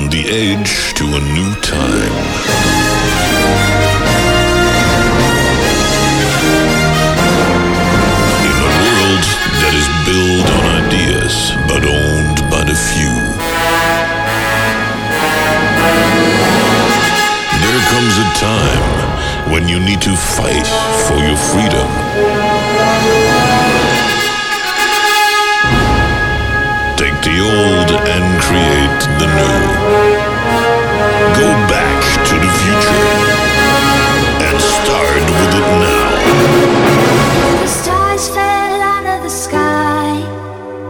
on the edge to a new time. In a world that is built on ideas but owned by the few. There comes a time when you need to fight for your freedom. And create the new. Go back to the future and start with it now. The stars fell out of the sky.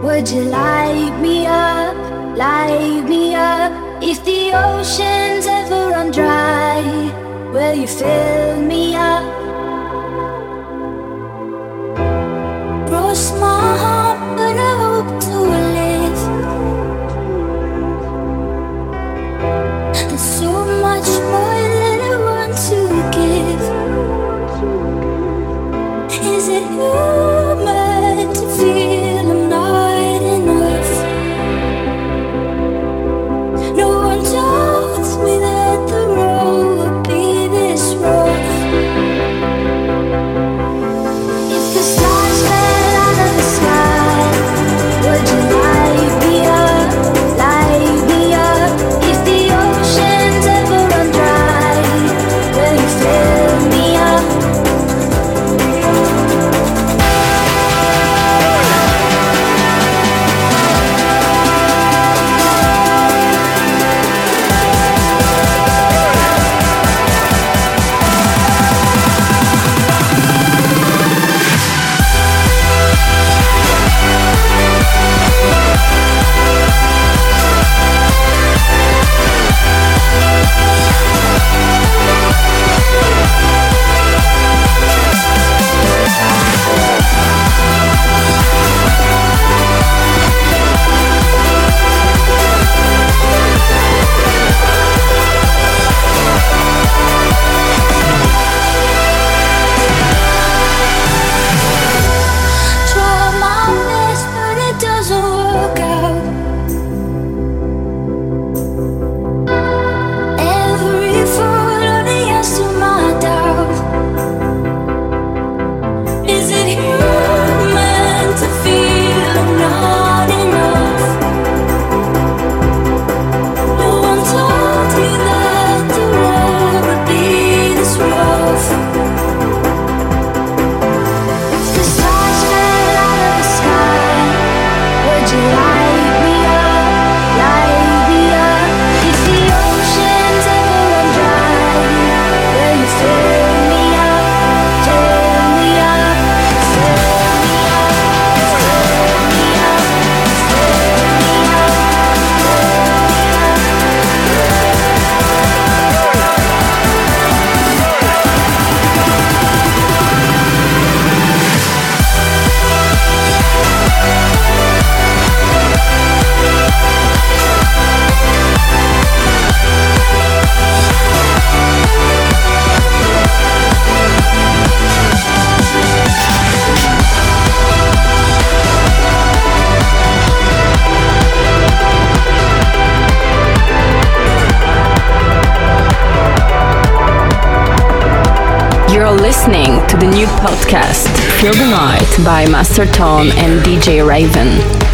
Would you light me up, light me up? If the oceans ever run dry, will you fill me up? To the new podcast, Feel the Night by Master Tone and DJ Raven.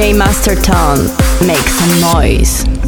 DJ Masterton. Make some noise.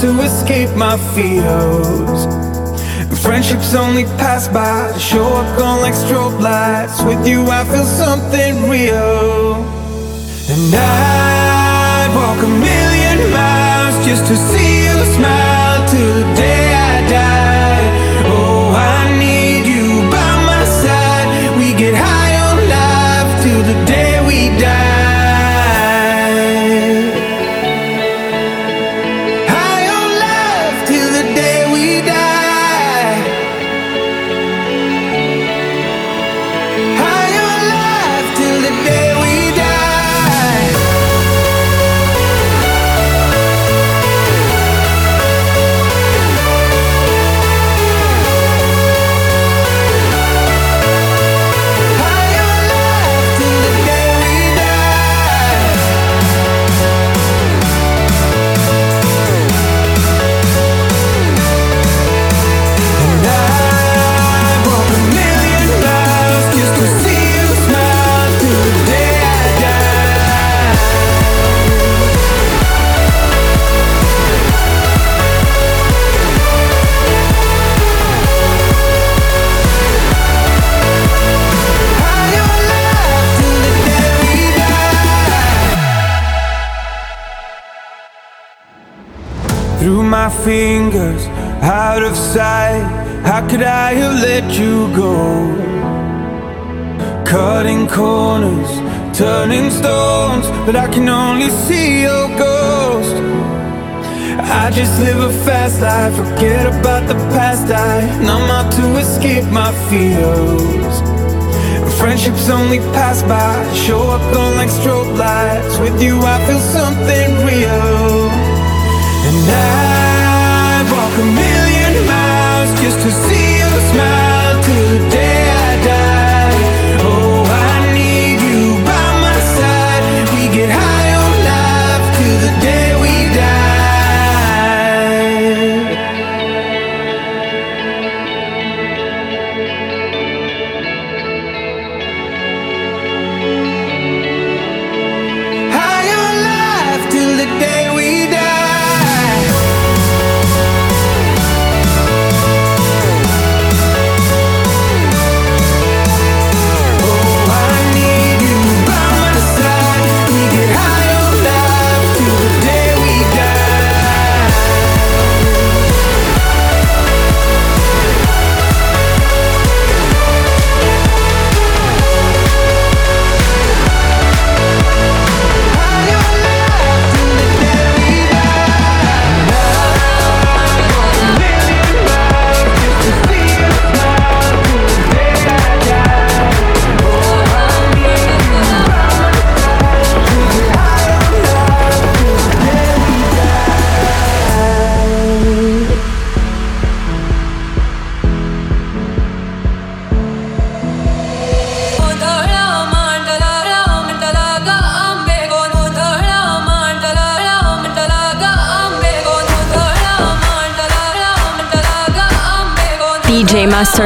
To escape my fears. Friendships only pass by, show up gone like strobe lights. With you, I feel something real. And I'd walk a million miles just to see you smile till could I have let you go? Cutting corners, turning stones, but I can only see your ghost. I just live a fast life, forget about the past. I numb out to escape my fears. Friendships only pass by, show up on like strobe lights. With you, I feel something real. And I a million to see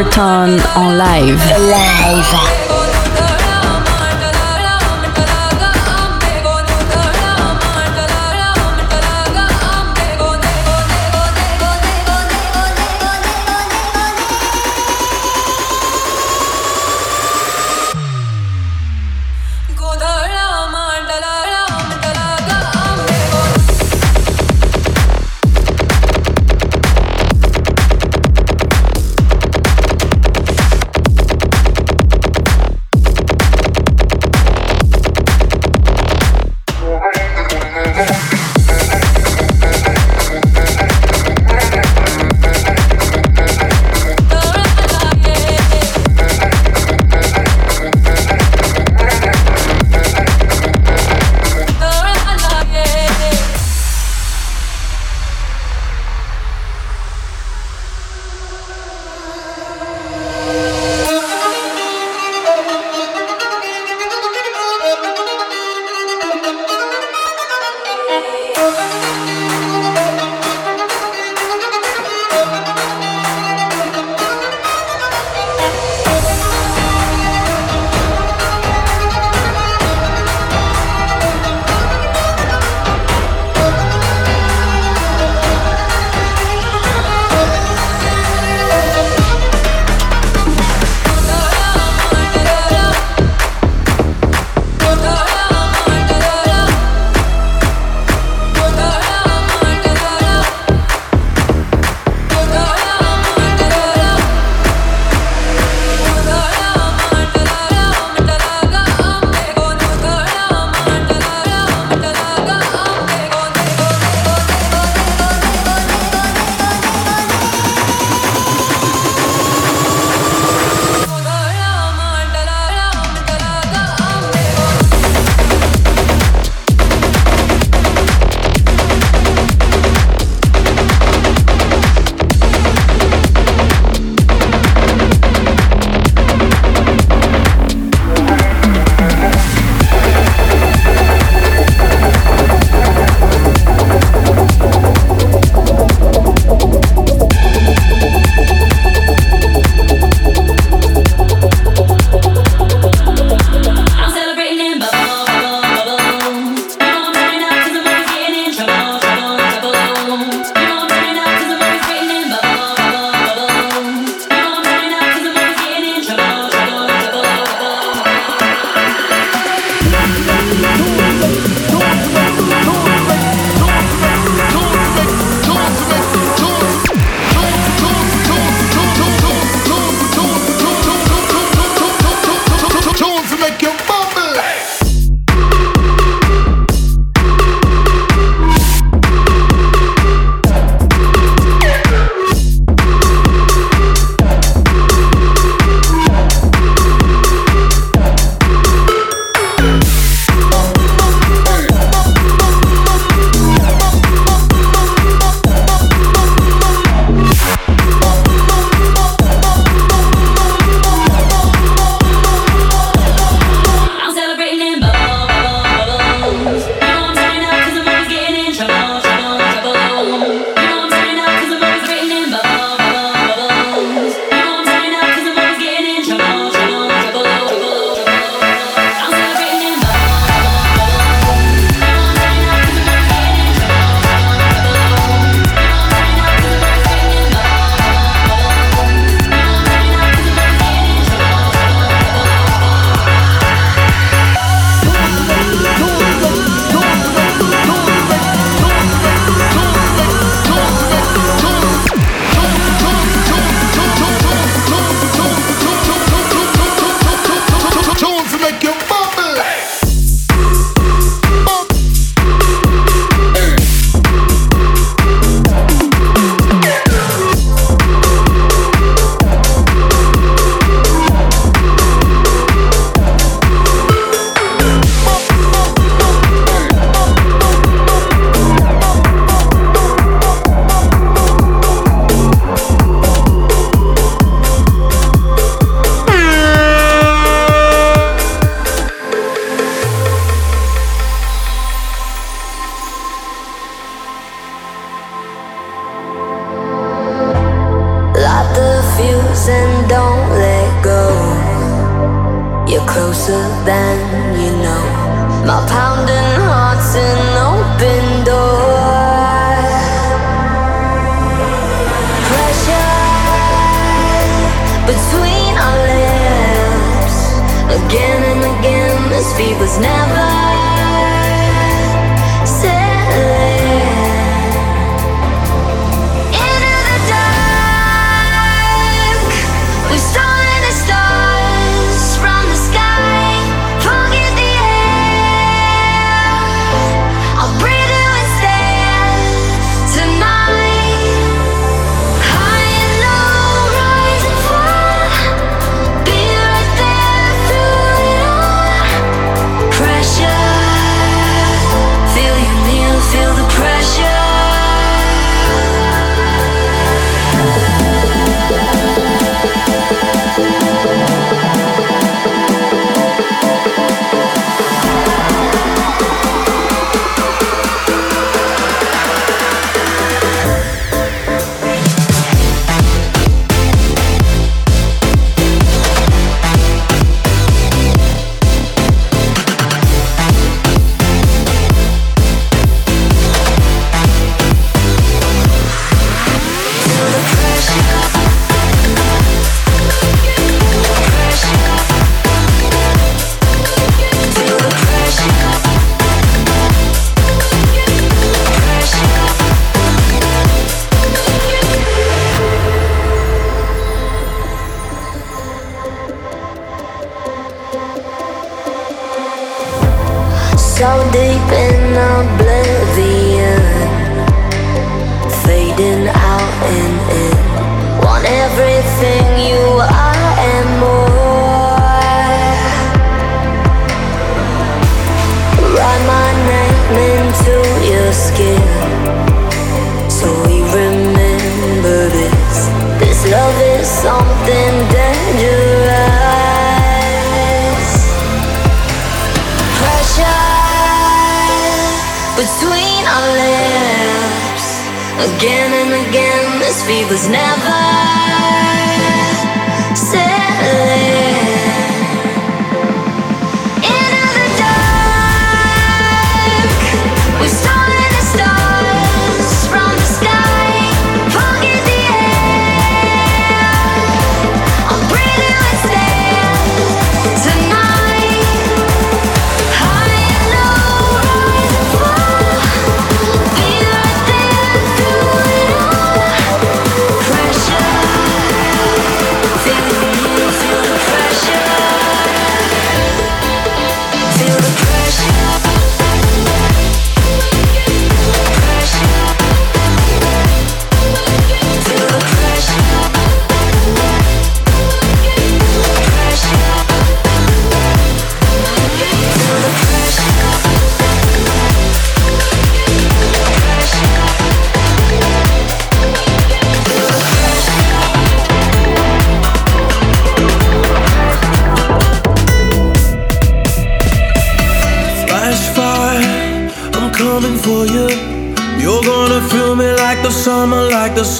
Masterton en live. Live.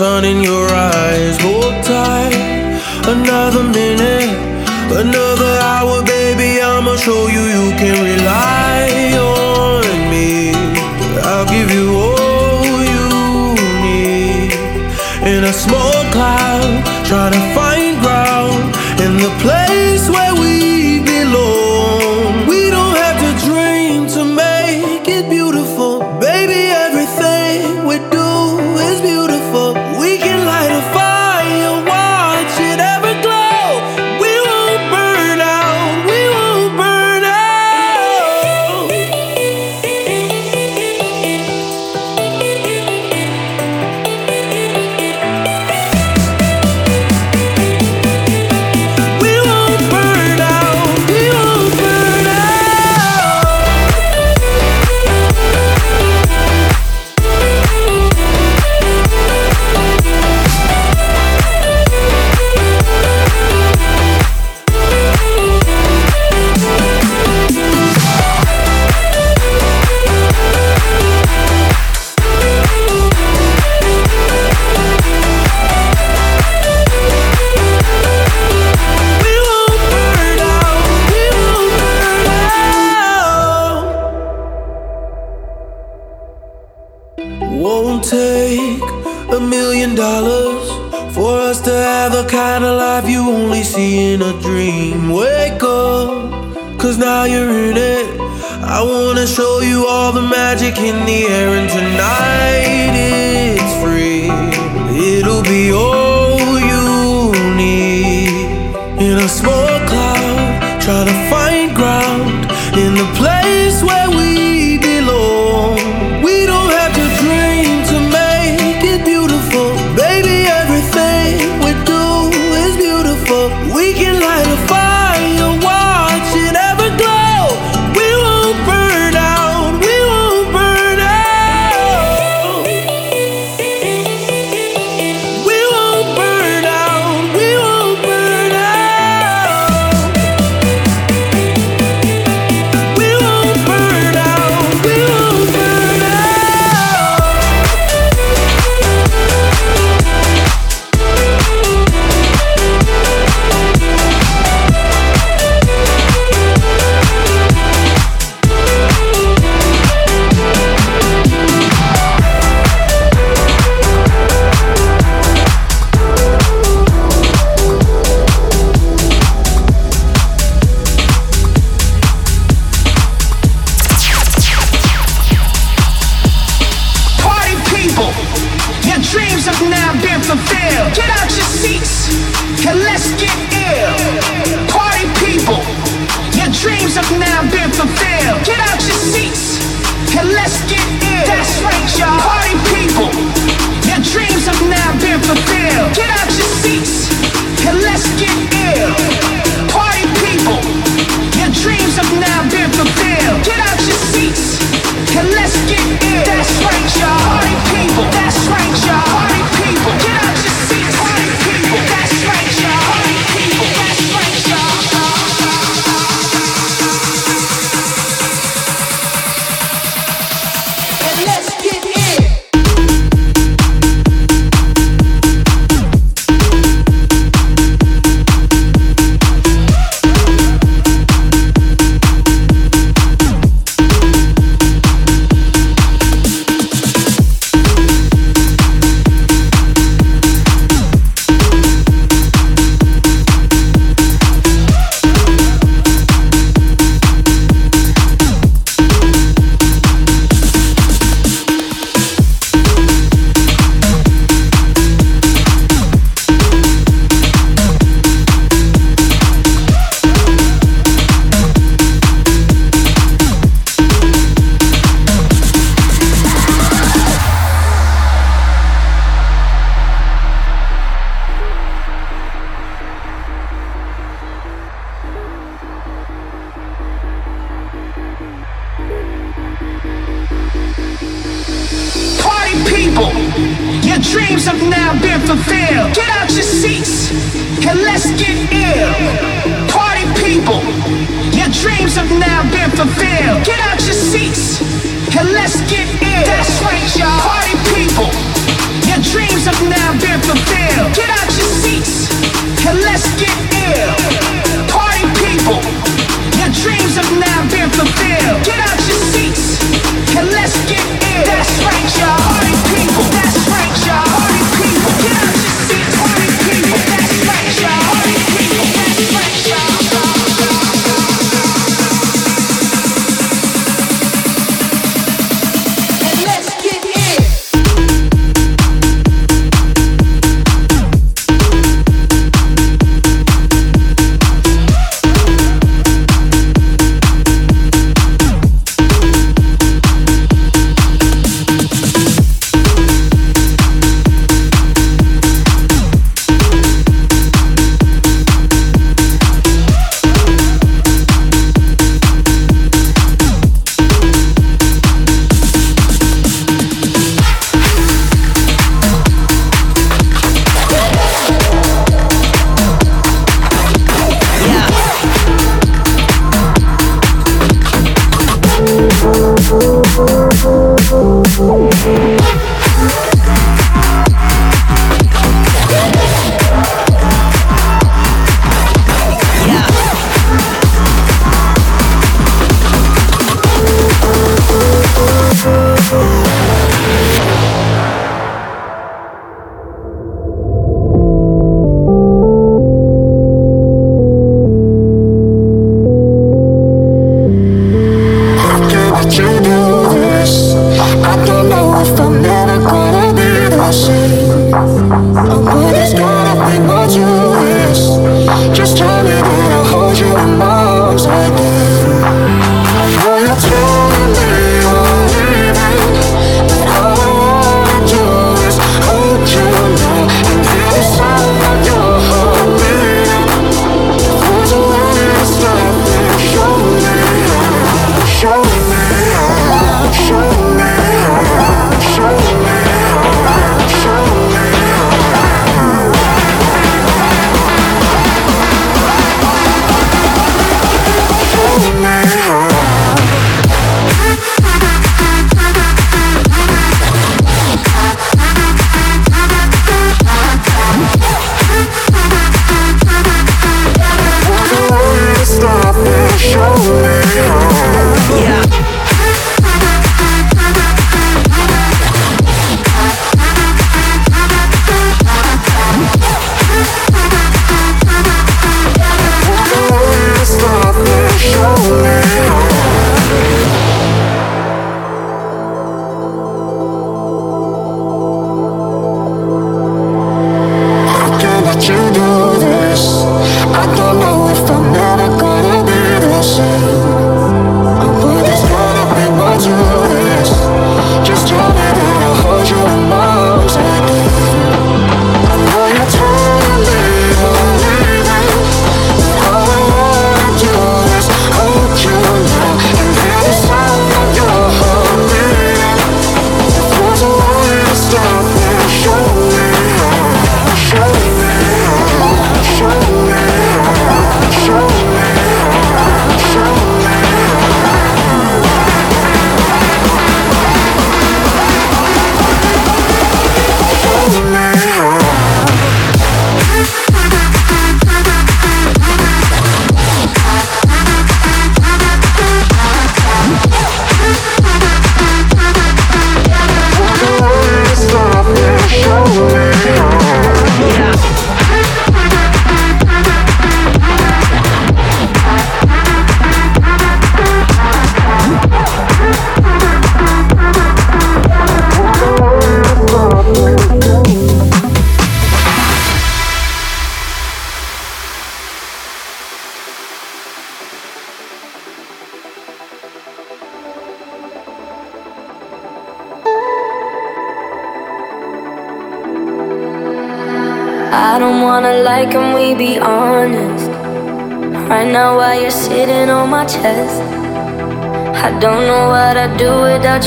Sun in your kind of life you only see in a dream. Wake up, cause now you're in it. I wanna show you all the magic in the air, and tonight it's free. It'll be all.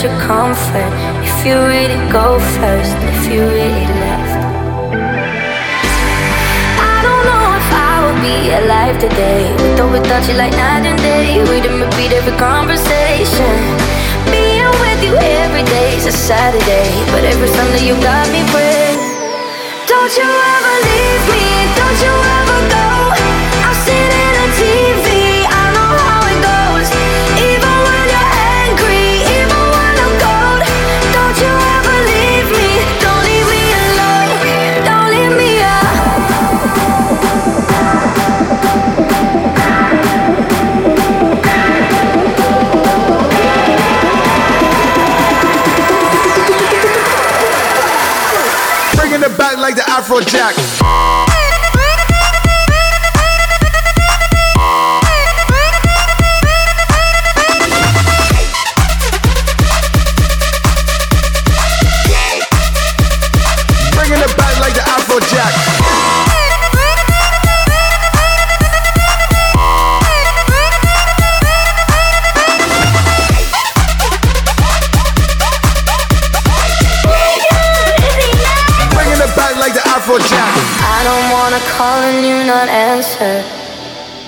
Your comfort if you really go first, if you really left. I don't know if I would be alive today with or without you, like night and day. We'd repeat every conversation. Being with you every day is a Saturday, but every Sunday you got me praying. Don't you ever leave me, Afrojack.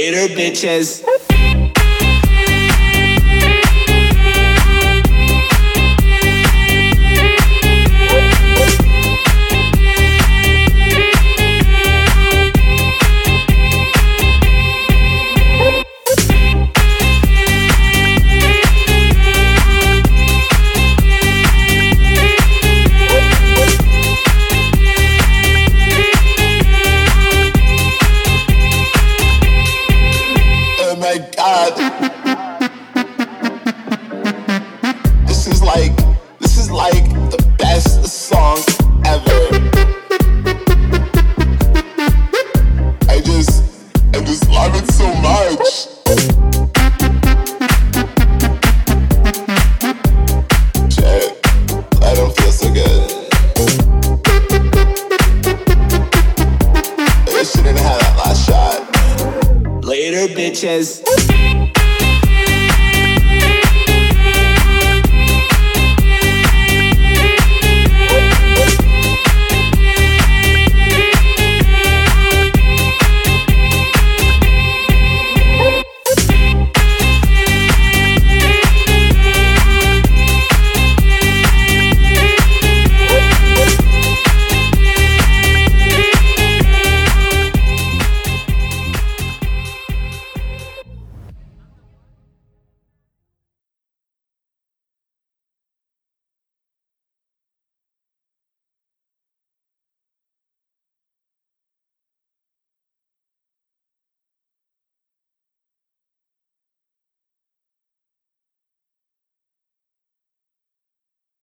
Later, bitches.